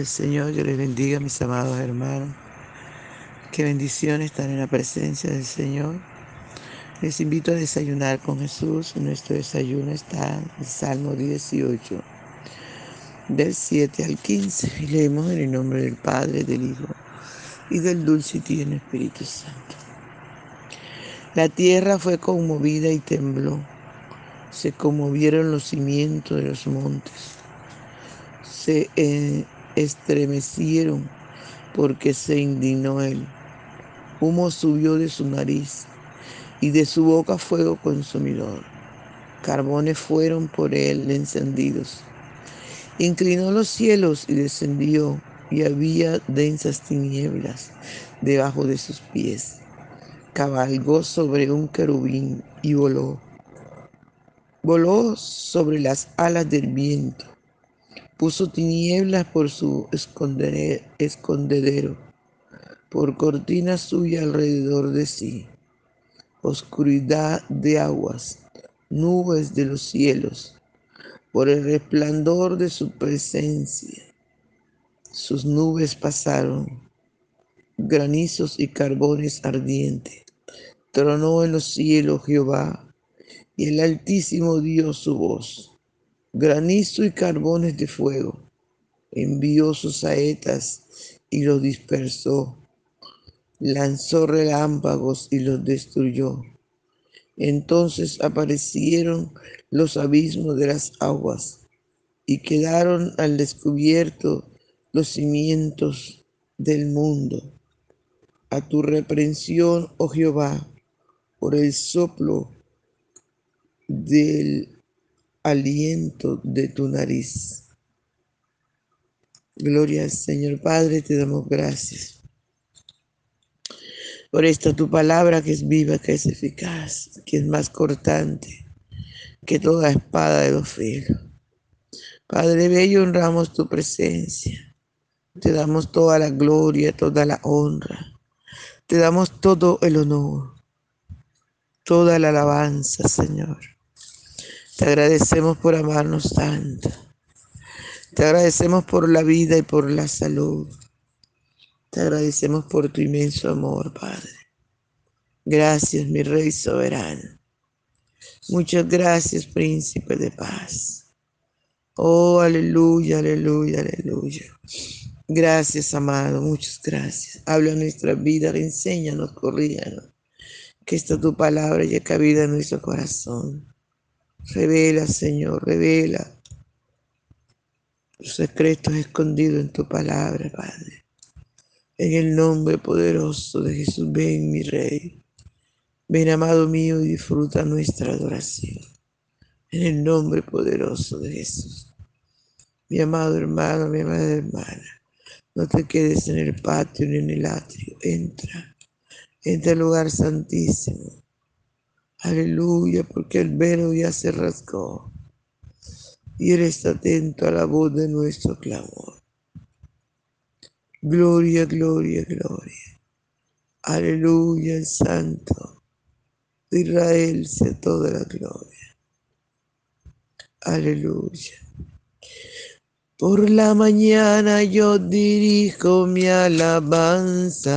al Señor, que les bendiga, mis amados hermanos. Qué bendición estar en la presencia del Señor. Les invito a desayunar con Jesús. Nuestro desayuno está en Salmo 18, del 7 al 15. Y leemos en el nombre del Padre, del Hijo y del dulce y tierno Espíritu Santo. La tierra fue conmovida y tembló. Se conmovieron los cimientos de los montes se estremecieron porque se indignó él. Humo subió de su nariz y de su boca fuego consumidor. Carbones fueron por él encendidos. Inclinó los cielos y descendió, y había densas tinieblas debajo de sus pies. Cabalgó sobre un querubín y voló. Voló sobre las alas del viento Puso tinieblas por su escondedero, por cortina suya alrededor de sí. Oscuridad de aguas, nubes de los cielos, por el resplandor de su presencia. Sus nubes pasaron, granizos y carbones ardientes. Tronó en los cielos Jehová, y el Altísimo dio su voz granizo y carbones de fuego. Envió sus saetas y los dispersó. Lanzó relámpagos y los destruyó. Entonces aparecieron los abismos de las aguas y quedaron al descubierto los cimientos del mundo. A tu reprensión, oh Jehová, por el soplo del aliento de tu nariz. Gloria Señor Padre, te damos gracias por esta tu palabra que es viva, que es eficaz, que es más cortante que toda espada de los filos. Padre Bello, honramos tu presencia. Te damos toda la gloria, toda la honra. Te damos todo el honor, toda la alabanza, Señor. Te agradecemos por amarnos tanto. Te agradecemos por la vida y por la salud. Te agradecemos por tu inmenso amor, Padre. Gracias, mi Rey soberano. Muchas gracias, Príncipe de paz. Oh, aleluya, aleluya, aleluya. Gracias, amado, muchas gracias. Habla nuestra vida, enséñanos, corríanos. Que esta tu palabra haya cabida en nuestro corazón. Revela, Señor, revela los secretos escondidos en tu palabra, Padre. En el nombre poderoso de Jesús, ven, mi Rey. Ven, amado mío, y disfruta nuestra adoración. En el nombre poderoso de Jesús. Mi amado hermano, mi amada hermana, no te quedes en el patio ni en el atrio. Entra, entra al lugar santísimo Aleluya, porque el velo ya se rasgó y Él está atento a la voz de nuestro clamor. Gloria, gloria, gloria. Aleluya, el Santo de Israel sea toda la gloria. Aleluya. Por la mañana yo dirijo mi alabanza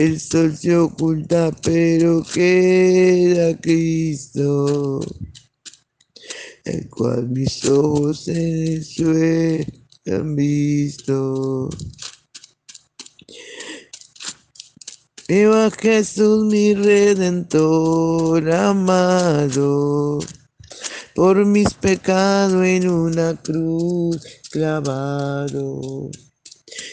El sol se oculta, pero queda Cristo, el cual mis ojos en el suelo han visto. Veo a Jesús mi redentor amado, por mis pecados en una cruz clavado.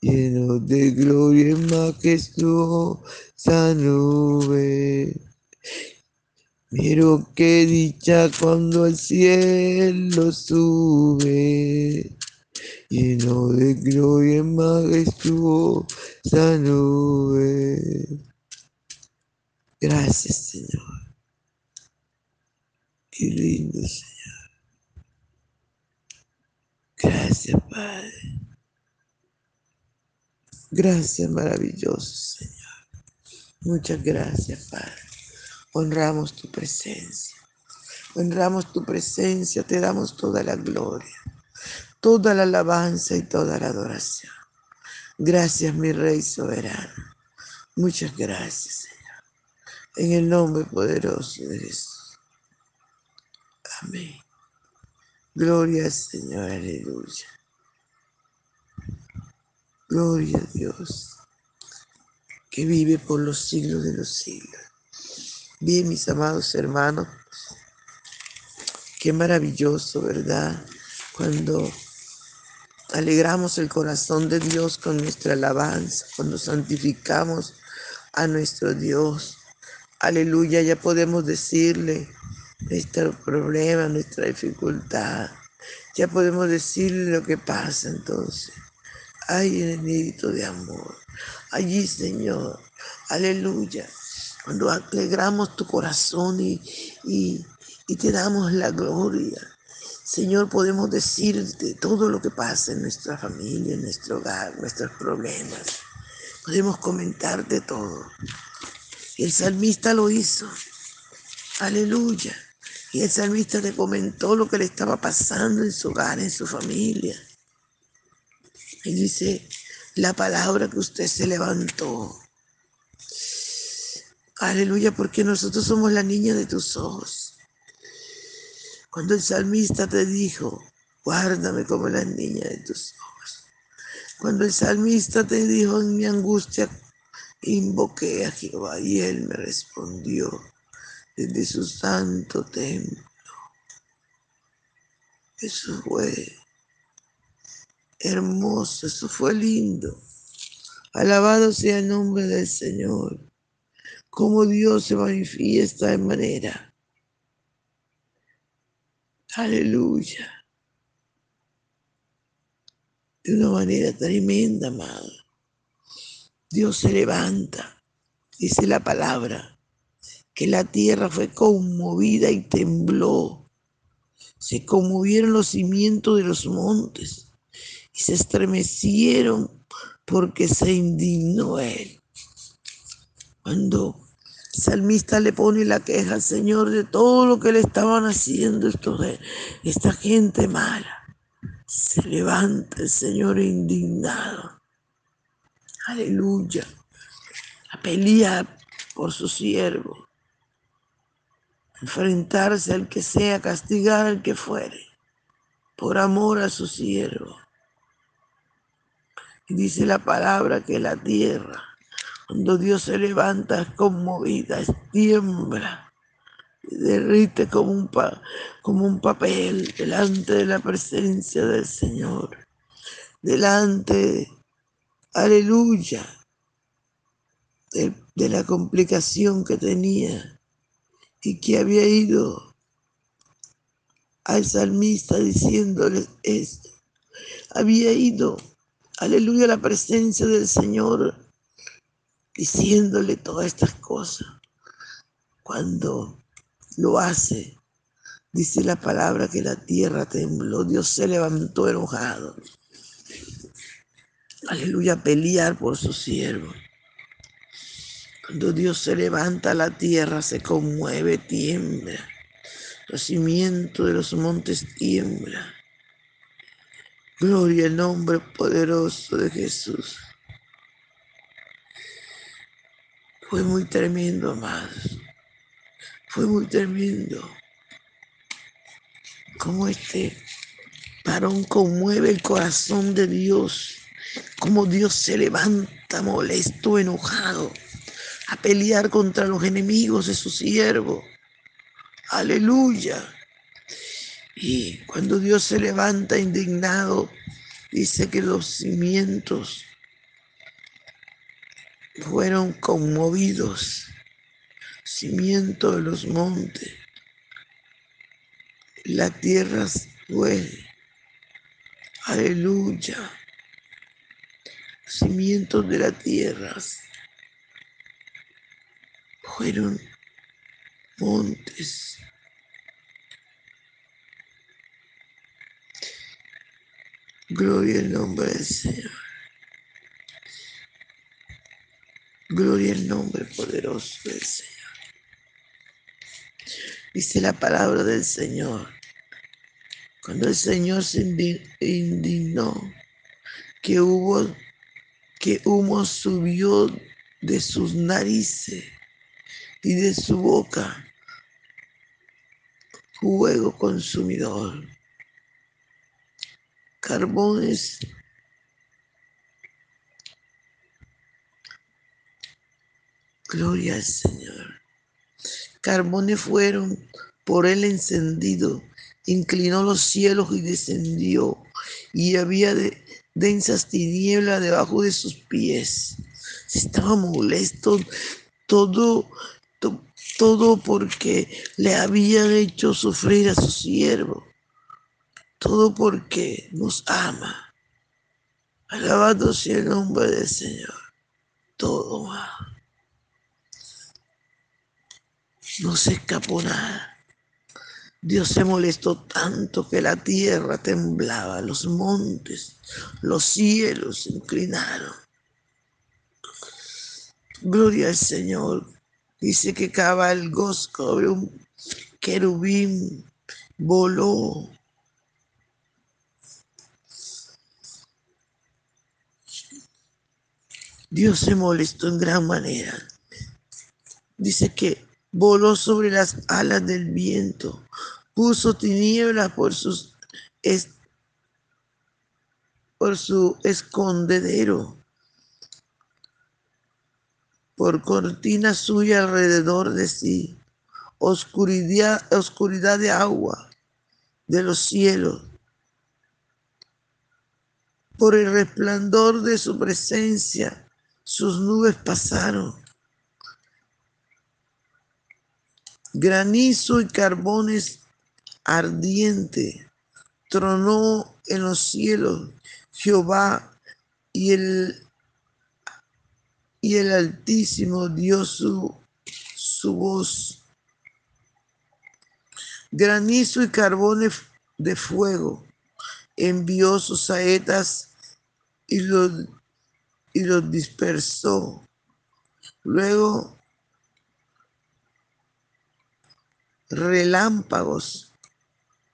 lleno de gloria y majestuosa nube. Pero qué dicha cuando al cielo sube, lleno de gloria majestuosa nube. Gracias, Señor. Qué lindo, Señor. Gracias, Padre. Gracias, maravilloso, Señor. Muchas gracias, Padre. Honramos tu presencia. Honramos tu presencia, te damos toda la gloria toda la alabanza y toda la adoración. Gracias, mi Rey soberano. Muchas gracias, Señor. En el nombre poderoso de Jesús. Amén. Gloria Señor, aleluya. Gloria a Dios, que vive por los siglos de los siglos. Bien, mis amados hermanos, qué maravilloso, ¿verdad? Cuando alegramos el corazón de Dios con nuestra alabanza, cuando santificamos a nuestro Dios. Aleluya, ya podemos decirle nuestro problema, nuestra dificultad. Ya podemos decirle lo que pasa entonces. Ay, enemigo de amor. Allí, Señor. Aleluya. Cuando alegramos tu corazón y, y, y te damos la gloria. Señor, podemos decirte todo lo que pasa en nuestra familia, en nuestro hogar, nuestros problemas. Podemos comentarte todo. el salmista lo hizo. Aleluya. Y el salmista te comentó lo que le estaba pasando en su hogar, en su familia. Y dice, la palabra que usted se levantó. Aleluya, porque nosotros somos la niña de tus ojos. Cuando el salmista te dijo, guárdame como la niña de tus ojos. Cuando el salmista te dijo, en mi angustia, invoqué a Jehová y él me respondió desde su santo templo. Eso fue hermoso, eso fue lindo. Alabado sea el nombre del Señor. Como Dios se manifiesta de manera Aleluya. De una manera tremenda, amado. Dios se levanta, dice la palabra, que la tierra fue conmovida y tembló. Se conmovieron los cimientos de los montes y se estremecieron porque se indignó él. Cuando salmista le pone la queja al Señor de todo lo que le estaban haciendo estos, esta gente mala. Se levanta el Señor indignado. Aleluya. A pelear por su siervo. Enfrentarse al que sea, castigar al que fuere. Por amor a su siervo. Dice la palabra que la tierra cuando Dios se levanta es conmovida, es tiembla, derrite como un, como un papel delante de la presencia del Señor. Delante, aleluya, de, de la complicación que tenía y que había ido al salmista diciéndole esto. Había ido, aleluya, la presencia del Señor diciéndole todas estas cosas. Cuando lo hace, dice la palabra que la tierra tembló, Dios se levantó enojado. Aleluya, pelear por su siervo. Cuando Dios se levanta, la tierra se conmueve, tiembla. Los cimientos de los montes tiembla. Gloria al nombre poderoso de Jesús. Fue muy tremendo, amados. Fue muy tremendo. Como este varón conmueve el corazón de Dios. Como Dios se levanta molesto, enojado, a pelear contra los enemigos de su siervo. Aleluya. Y cuando Dios se levanta indignado, dice que los cimientos fueron conmovidos, cimiento de los montes. La tierra fue, aleluya, cimientos de la tierra fueron montes. Gloria al nombre del Señor. Gloria al nombre poderoso del Señor. Dice la palabra del Señor. Cuando el Señor se indignó, que hubo, que humo subió de sus narices y de su boca, fuego consumidor, carbones Gloria al Señor. Carbones fueron por él encendido, inclinó los cielos y descendió, y había densas tinieblas debajo de sus pies. Estaba molesto todo, todo porque le habían hecho sufrir a su siervo, todo porque nos ama. Alabado sea el nombre del Señor. Todo. no se escapó nada. Dios se molestó tanto que la tierra temblaba, los montes, los cielos se inclinaron. Gloria al Señor. Dice que cabalgó sobre un querubín, voló. Dios se molestó en gran manera. Dice que voló sobre las alas del viento, puso tinieblas por sus por su escondedero, por cortina suya alrededor de sí, oscuridad, oscuridad de agua de los cielos, por el resplandor de su presencia, sus nubes pasaron granizo y carbones ardiente. Tronó en los cielos Jehová y el, y el Altísimo dio su, su voz. Granizo y carbones de fuego envió sus saetas y los, y los dispersó. Luego relámpagos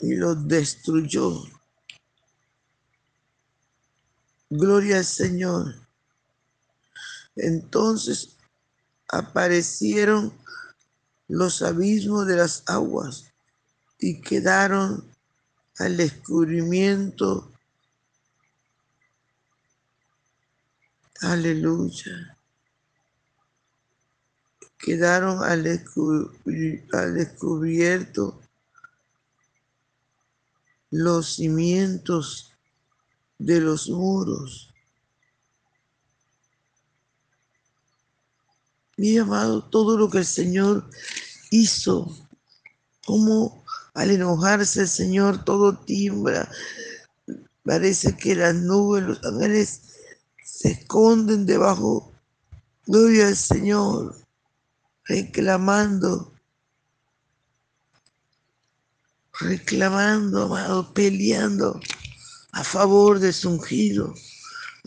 y los destruyó. Gloria al Señor. Entonces aparecieron los abismos de las aguas y quedaron al descubrimiento. Aleluya quedaron al, descubierto los cimientos de los muros. Mi amado, todo lo que el Señor hizo, como al enojarse el Señor todo timbra. Parece que las nubes, los ángeles se esconden debajo. Gloria al Señor, reclamando, reclamando, amado, peleando a favor de su ungido,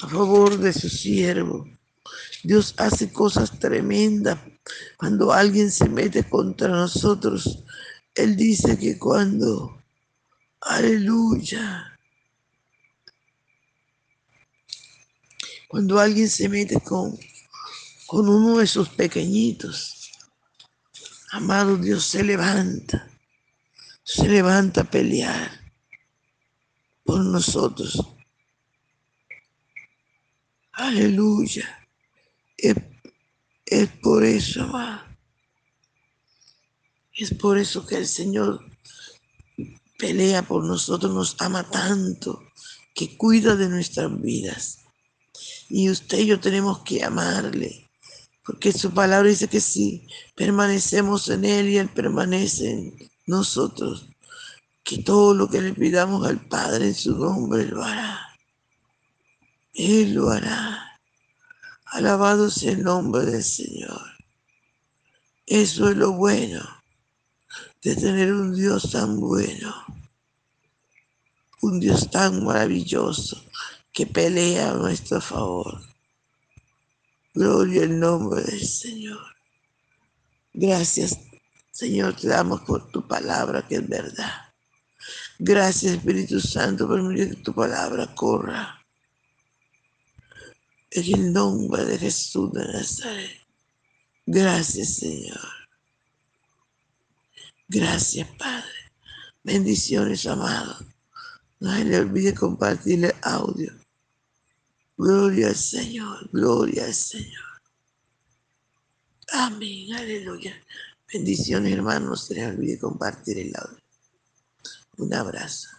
a favor de su siervo. Dios hace cosas tremendas. Cuando alguien se mete contra nosotros, Él dice que cuando, aleluya, cuando alguien se mete con, con uno de sus pequeñitos, amado Dios se levanta, se levanta a pelear por nosotros. Aleluya. Es, por eso, amado. Es por eso que el Señor pelea por nosotros, nos ama tanto, que cuida de nuestras vidas. Y usted y yo tenemos que amarle, porque su palabra dice que si permanecemos en Él y Él permanece en nosotros, que todo lo que le pidamos al Padre en su nombre lo hará. Él lo hará. Alabado sea el nombre del Señor. Eso es lo bueno de tener un Dios tan bueno, un Dios tan maravilloso que pelea a nuestro favor. Gloria al nombre del Señor. Gracias, Señor, te damos por tu palabra que es verdad. Gracias, Espíritu Santo, por permitir que tu palabra corra en el nombre de Jesús de Nazaret. Gracias, Señor. Gracias, Padre. Bendiciones, amado. No se le olvide compartir el audio. Gloria al Señor, gloria al Señor. Amén, aleluya. Bendiciones, hermanos. No se les olvide compartir el audio. Un abrazo.